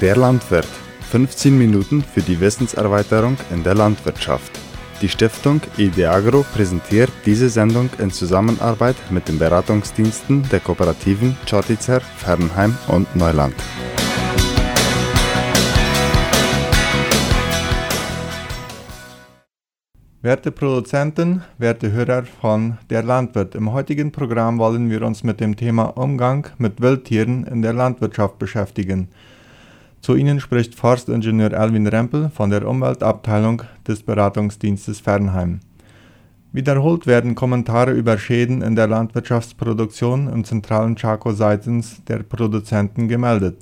Der Landwirt. 15 Minuten für die Wissenserweiterung in der Landwirtschaft. Die Stiftung Ideagro präsentiert diese Sendung in Zusammenarbeit mit den Beratungsdiensten der Kooperativen Chortitzer, Fernheim und Neuland. Werte Produzenten, werte Hörer von Der Landwirt, im heutigen Programm wollen wir uns mit dem Thema Umgang mit Wildtieren in der Landwirtschaft beschäftigen. Zu Ihnen spricht Forstingenieur Alvin Rempel von der Umweltabteilung des Beratungsdienstes Fernheim. Wiederholt werden Kommentare über Schäden in der Landwirtschaftsproduktion im zentralen Chaco seitens der Produzenten gemeldet.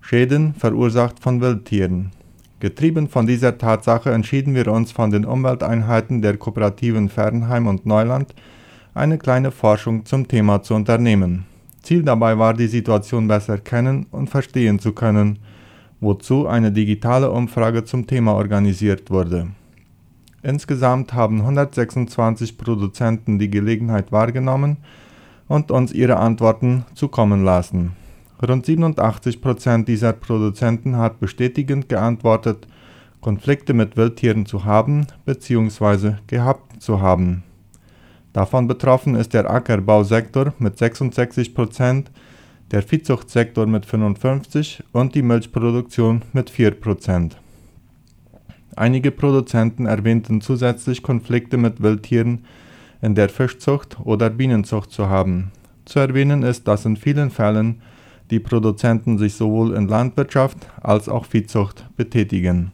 Schäden verursacht von Wildtieren. Getrieben von dieser Tatsache entschieden wir uns von den Umwelteinheiten der Kooperativen Fernheim und Neuland eine kleine Forschung zum Thema zu unternehmen. Ziel dabei war, die Situation besser kennen und verstehen zu können, wozu eine digitale Umfrage zum Thema organisiert wurde. Insgesamt haben 126 Produzenten die Gelegenheit wahrgenommen und uns ihre Antworten zukommen lassen. Rund 87 Prozent dieser Produzenten hat bestätigend geantwortet, Konflikte mit Wildtieren zu haben bzw. gehabt zu haben. Davon betroffen ist der Ackerbausektor mit 66 Prozent, der Viehzuchtsektor mit 55 und die Milchproduktion mit 4 Prozent. Einige Produzenten erwähnten zusätzlich Konflikte mit Wildtieren in der Fischzucht oder Bienenzucht zu haben. Zu erwähnen ist, dass in vielen Fällen die Produzenten sich sowohl in Landwirtschaft als auch Viehzucht betätigen.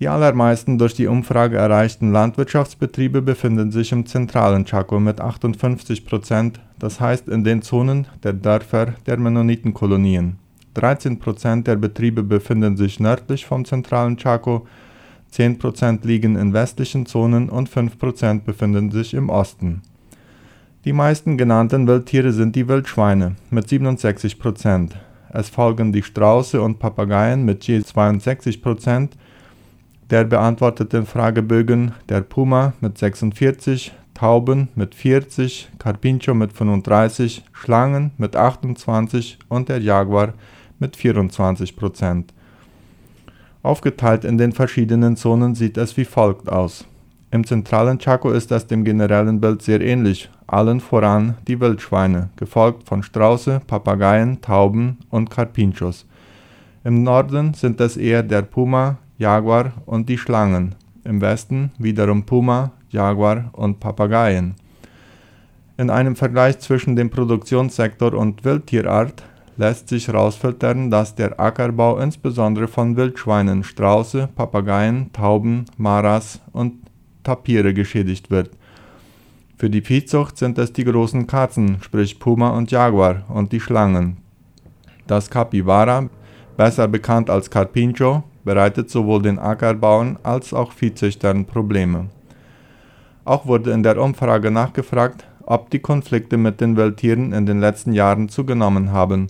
Die allermeisten durch die Umfrage erreichten Landwirtschaftsbetriebe befinden sich im zentralen Chaco mit 58 Prozent, das heißt in den Zonen der Dörfer der Mennonitenkolonien. 13 Prozent der Betriebe befinden sich nördlich vom zentralen Chaco, 10 Prozent liegen in westlichen Zonen und 5 Prozent befinden sich im Osten. Die meisten genannten Wildtiere sind die Wildschweine mit 67 Prozent. Es folgen die Strauße und Papageien mit je 62 Prozent, der beantworteten Fragebögen der Puma mit 46, Tauben mit 40, Carpincho mit 35, Schlangen mit 28 und der Jaguar mit 24 Prozent. Aufgeteilt in den verschiedenen Zonen sieht es wie folgt aus. Im zentralen Chaco ist es dem generellen Bild sehr ähnlich, allen voran die Wildschweine, gefolgt von Strauße, Papageien, Tauben und Carpinchos. Im Norden sind es eher der Puma, Jaguar und die Schlangen, im Westen wiederum Puma, Jaguar und Papageien. In einem Vergleich zwischen dem Produktionssektor und Wildtierart lässt sich herausfiltern, dass der Ackerbau insbesondere von Wildschweinen, Strauße, Papageien, Tauben, Maras und Tapire geschädigt wird. Für die Viehzucht sind es die großen Katzen, sprich Puma und Jaguar, und die Schlangen. Das Capybara, besser bekannt als Carpincho, bereitet sowohl den Ackerbauern als auch Viehzüchtern Probleme. Auch wurde in der Umfrage nachgefragt, ob die Konflikte mit den Wildtieren in den letzten Jahren zugenommen haben,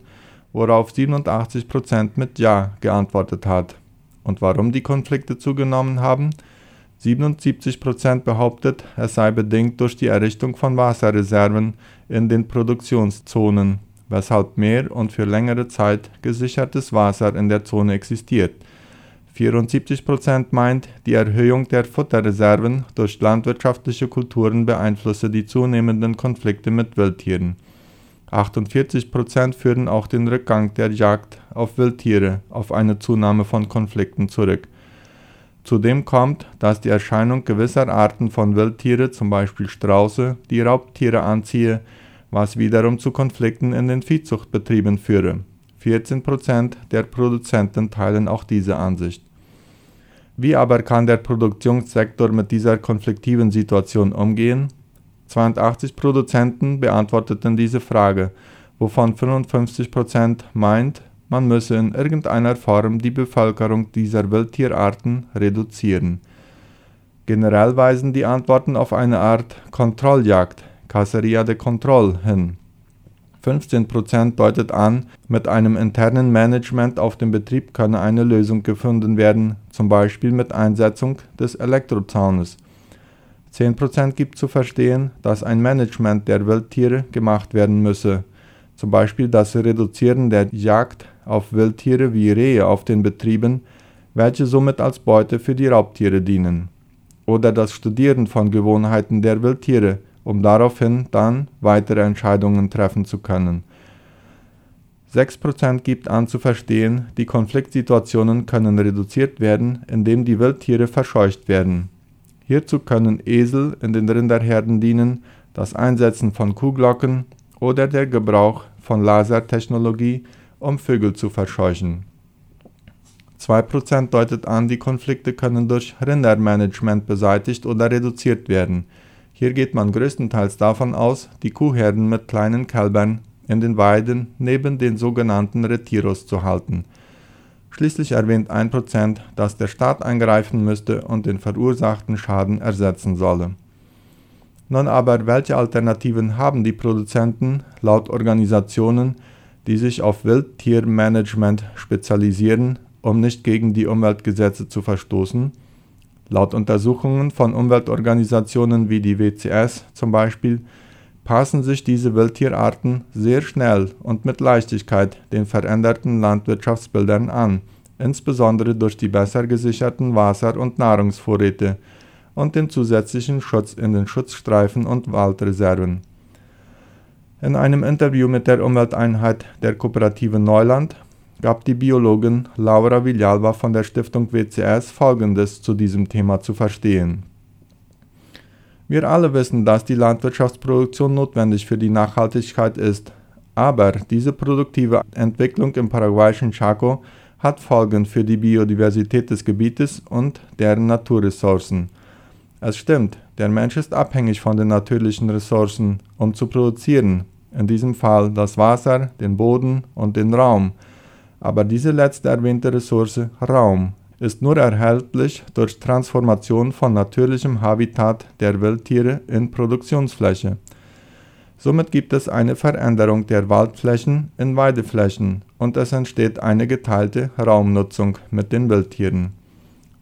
worauf 87% mit Ja geantwortet hat. Und warum die Konflikte zugenommen haben? 77% behauptet, es sei bedingt durch die Errichtung von Wasserreserven in den Produktionszonen, weshalb mehr und für längere Zeit gesichertes Wasser in der Zone existiert. 74% meint, die Erhöhung der Futterreserven durch landwirtschaftliche Kulturen beeinflusse die zunehmenden Konflikte mit Wildtieren. 48% führen auch den Rückgang der Jagd auf Wildtiere auf eine Zunahme von Konflikten zurück. Zudem kommt, dass die Erscheinung gewisser Arten von Wildtiere, zum Beispiel Strauße, die Raubtiere anziehe, was wiederum zu Konflikten in den Viehzuchtbetrieben führe. 14% der Produzenten teilen auch diese Ansicht. Wie aber kann der Produktionssektor mit dieser konfliktiven Situation umgehen? 82 Produzenten beantworteten diese Frage, wovon 55% meint, man müsse in irgendeiner Form die Bevölkerung dieser Wildtierarten reduzieren. Generell weisen die Antworten auf eine Art Kontrolljagd, Caceria de Control, hin. 15% deutet an, mit einem internen Management auf dem Betrieb könne eine Lösung gefunden werden, zum Beispiel mit Einsetzung des Elektrozaunes. 10% gibt zu verstehen, dass ein Management der Wildtiere gemacht werden müsse, zum Beispiel das Reduzieren der Jagd auf Wildtiere wie Rehe auf den Betrieben, welche somit als Beute für die Raubtiere dienen, oder das Studieren von Gewohnheiten der Wildtiere, um daraufhin dann weitere Entscheidungen treffen zu können. 6% gibt an zu verstehen, die Konfliktsituationen können reduziert werden, indem die Wildtiere verscheucht werden. Hierzu können Esel in den Rinderherden dienen, das Einsetzen von Kuhglocken oder der Gebrauch von Lasertechnologie, um Vögel zu verscheuchen. 2% deutet an, die Konflikte können durch Rindermanagement beseitigt oder reduziert werden. Hier geht man größtenteils davon aus, die Kuhherden mit kleinen Kälbern in den Weiden neben den sogenannten Retiros zu halten. Schließlich erwähnt 1%, dass der Staat eingreifen müsste und den verursachten Schaden ersetzen solle. Nun aber, welche Alternativen haben die Produzenten laut Organisationen, die sich auf Wildtiermanagement spezialisieren, um nicht gegen die Umweltgesetze zu verstoßen? Laut Untersuchungen von Umweltorganisationen wie die WCS zum Beispiel passen sich diese Wildtierarten sehr schnell und mit Leichtigkeit den veränderten Landwirtschaftsbildern an, insbesondere durch die besser gesicherten Wasser- und Nahrungsvorräte und den zusätzlichen Schutz in den Schutzstreifen und Waldreserven. In einem Interview mit der Umwelteinheit der Kooperative Neuland gab die Biologin Laura Villalba von der Stiftung WCS Folgendes zu diesem Thema zu verstehen wir alle wissen, dass die Landwirtschaftsproduktion notwendig für die Nachhaltigkeit ist. Aber diese produktive Entwicklung im paraguayischen Chaco hat Folgen für die Biodiversität des Gebietes und deren Naturressourcen. Es stimmt, der Mensch ist abhängig von den natürlichen Ressourcen, um zu produzieren, in diesem Fall das Wasser, den Boden und den Raum. Aber diese letzte erwähnte Ressource, Raum, ist nur erhältlich durch Transformation von natürlichem Habitat der Wildtiere in Produktionsfläche. Somit gibt es eine Veränderung der Waldflächen in Weideflächen und es entsteht eine geteilte Raumnutzung mit den Wildtieren.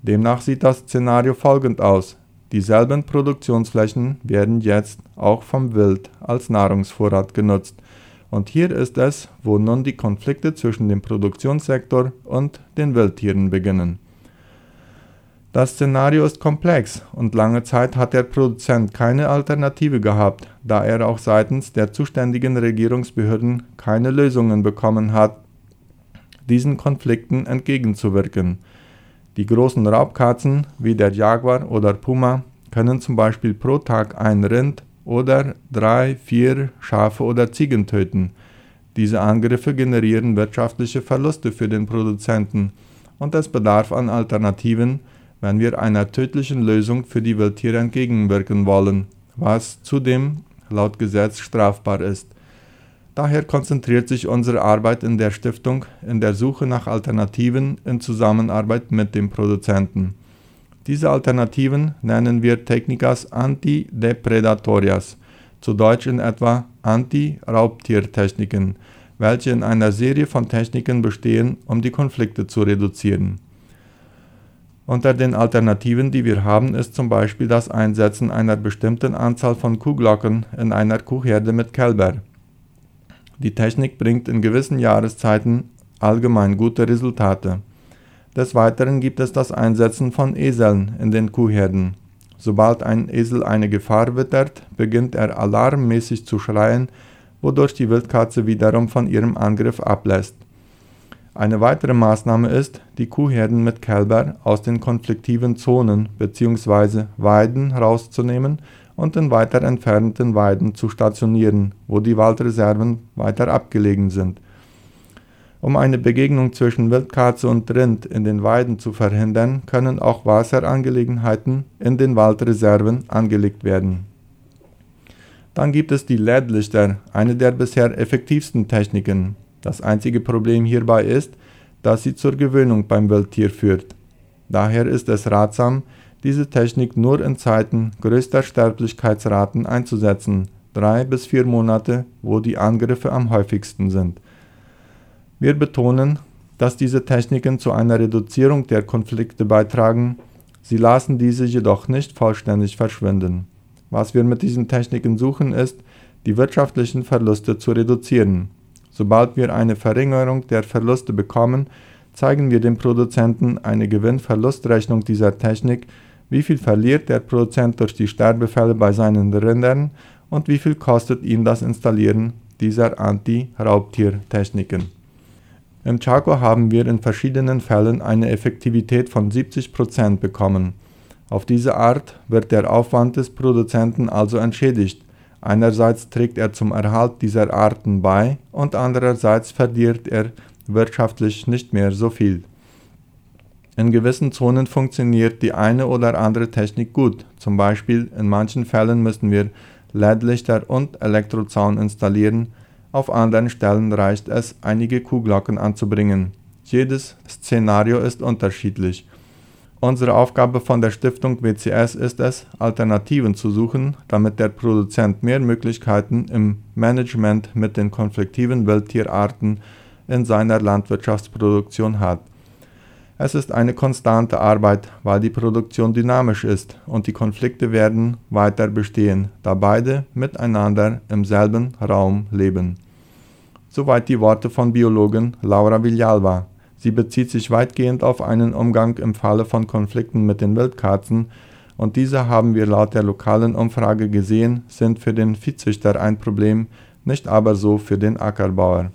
Demnach sieht das Szenario folgend aus. Dieselben Produktionsflächen werden jetzt auch vom Wild als Nahrungsvorrat genutzt. Und hier ist es, wo nun die Konflikte zwischen dem Produktionssektor und den Wildtieren beginnen. Das Szenario ist komplex und lange Zeit hat der Produzent keine Alternative gehabt, da er auch seitens der zuständigen Regierungsbehörden keine Lösungen bekommen hat, diesen Konflikten entgegenzuwirken. Die großen Raubkatzen wie der Jaguar oder Puma können zum Beispiel pro Tag ein Rind oder drei, vier Schafe oder Ziegen töten. Diese Angriffe generieren wirtschaftliche Verluste für den Produzenten und es bedarf an Alternativen, wenn wir einer tödlichen Lösung für die Wildtiere entgegenwirken wollen, was zudem laut Gesetz strafbar ist. Daher konzentriert sich unsere Arbeit in der Stiftung in der Suche nach Alternativen in Zusammenarbeit mit dem Produzenten. Diese Alternativen nennen wir Technicas Antidepredatorias, zu Deutsch in etwa Anti-Raubtiertechniken, welche in einer Serie von Techniken bestehen, um die Konflikte zu reduzieren. Unter den Alternativen, die wir haben, ist zum Beispiel das Einsetzen einer bestimmten Anzahl von Kuhglocken in einer Kuhherde mit Kälber. Die Technik bringt in gewissen Jahreszeiten allgemein gute Resultate. Des Weiteren gibt es das Einsetzen von Eseln in den Kuhherden. Sobald ein Esel eine Gefahr wittert, beginnt er alarmmäßig zu schreien, wodurch die Wildkatze wiederum von ihrem Angriff ablässt. Eine weitere Maßnahme ist, die Kuhherden mit Kälber aus den konfliktiven Zonen bzw. Weiden rauszunehmen und in weiter entfernten Weiden zu stationieren, wo die Waldreserven weiter abgelegen sind. Um eine Begegnung zwischen Wildkatze und Rind in den Weiden zu verhindern, können auch Wasserangelegenheiten in den Waldreserven angelegt werden. Dann gibt es die LED-Lichter, eine der bisher effektivsten Techniken, das einzige Problem hierbei ist, dass sie zur Gewöhnung beim Wildtier führt. Daher ist es ratsam, diese Technik nur in Zeiten größter Sterblichkeitsraten einzusetzen, drei bis vier Monate, wo die Angriffe am häufigsten sind. Wir betonen, dass diese Techniken zu einer Reduzierung der Konflikte beitragen, sie lassen diese jedoch nicht vollständig verschwinden. Was wir mit diesen Techniken suchen ist, die wirtschaftlichen Verluste zu reduzieren Sobald wir eine Verringerung der Verluste bekommen, zeigen wir dem Produzenten eine Gewinn-Verlust-Rechnung dieser Technik, wie viel verliert der Produzent durch die Sterbefälle bei seinen Rindern und wie viel kostet ihn das Installieren dieser Anti-Raubtiertechniken. Im Chaco haben wir in verschiedenen Fällen eine Effektivität von 70% bekommen. Auf diese Art wird der Aufwand des Produzenten also entschädigt. Einerseits trägt er zum Erhalt dieser Arten bei und andererseits verliert er wirtschaftlich nicht mehr so viel. In gewissen Zonen funktioniert die eine oder andere Technik gut. Zum Beispiel in manchen Fällen müssen wir LED-Lichter und Elektrozaun installieren, auf anderen Stellen reicht es, einige Kuhglocken anzubringen. Jedes Szenario ist unterschiedlich. Unsere Aufgabe von der Stiftung WCS ist es, Alternativen zu suchen, damit der Produzent mehr Möglichkeiten im Management mit den konfliktiven Wildtierarten in seiner Landwirtschaftsproduktion hat. Es ist eine konstante Arbeit, weil die Produktion dynamisch ist und die Konflikte werden weiter bestehen, da beide miteinander im selben Raum leben. Soweit die Worte von Biologin Laura Villalba. Sie bezieht sich weitgehend auf einen Umgang im Falle von Konflikten mit den Wildkatzen und diese haben wir laut der lokalen Umfrage gesehen, sind für den Viehzüchter ein Problem, nicht aber so für den Ackerbauer.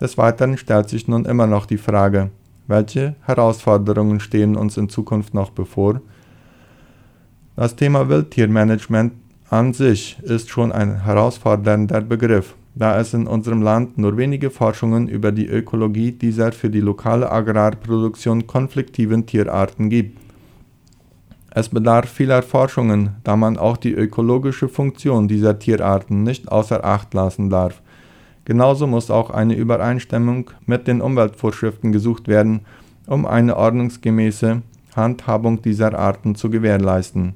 Des Weiteren stellt sich nun immer noch die Frage, welche Herausforderungen stehen uns in Zukunft noch bevor? Das Thema Wildtiermanagement an sich ist schon ein herausfordernder Begriff, da es in unserem Land nur wenige Forschungen über die Ökologie dieser für die lokale Agrarproduktion konfliktiven Tierarten gibt. Es bedarf vieler Forschungen, da man auch die ökologische Funktion dieser Tierarten nicht außer Acht lassen darf. Genauso muss auch eine Übereinstimmung mit den Umweltvorschriften gesucht werden, um eine ordnungsgemäße Handhabung dieser Arten zu gewährleisten.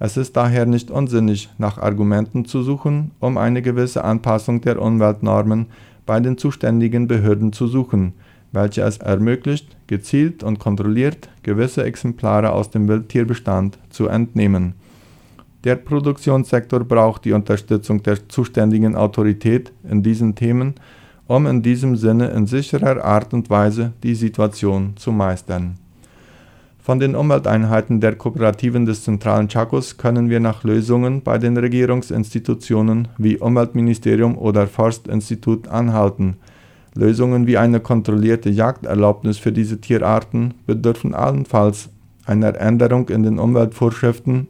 Es ist daher nicht unsinnig, nach Argumenten zu suchen, um eine gewisse Anpassung der Umweltnormen bei den zuständigen Behörden zu suchen, welche es ermöglicht, gezielt und kontrolliert gewisse Exemplare aus dem Wildtierbestand zu entnehmen der Produktionssektor braucht die Unterstützung der zuständigen Autorität in diesen Themen, um in diesem Sinne in sicherer Art und Weise die Situation zu meistern. Von den Umwelteinheiten der Kooperativen des zentralen Chakos können wir nach Lösungen bei den Regierungsinstitutionen wie Umweltministerium oder Forstinstitut anhalten. Lösungen wie eine kontrollierte Jagderlaubnis für diese Tierarten bedürfen allenfalls einer Änderung in den Umweltvorschriften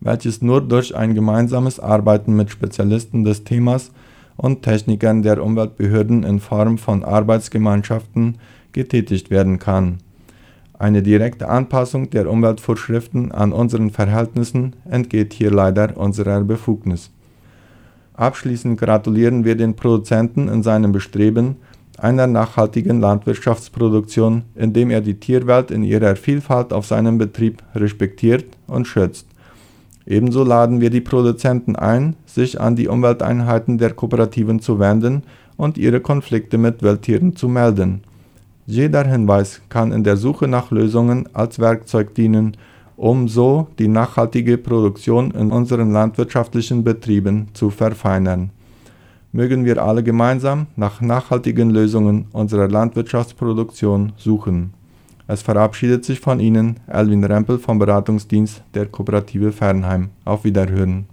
welches nur durch ein gemeinsames Arbeiten mit Spezialisten des Themas und Technikern der Umweltbehörden in Form von Arbeitsgemeinschaften getätigt werden kann. Eine direkte Anpassung der Umweltvorschriften an unseren Verhältnissen entgeht hier leider unserer Befugnis. Abschließend gratulieren wir den Produzenten in seinem Bestreben einer nachhaltigen Landwirtschaftsproduktion, indem er die Tierwelt in ihrer Vielfalt auf seinem Betrieb respektiert und schützt Ebenso laden wir die Produzenten ein, sich an die Umwelteinheiten der Kooperativen zu wenden und ihre Konflikte mit Wildtieren zu melden. Jeder Hinweis kann in der Suche nach Lösungen als Werkzeug dienen, um so die nachhaltige Produktion in unseren landwirtschaftlichen Betrieben zu verfeinern. Mögen wir alle gemeinsam nach nachhaltigen Lösungen unserer Landwirtschaftsproduktion suchen. Es verabschiedet sich von Ihnen Elwin Rempel vom Beratungsdienst der Kooperative Fernheim. Auf Wiederhören.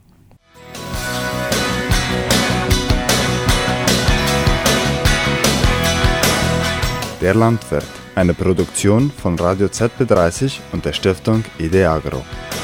Der Landwirt, eine Produktion von Radio ZB30 und der Stiftung Ideagro. Agro.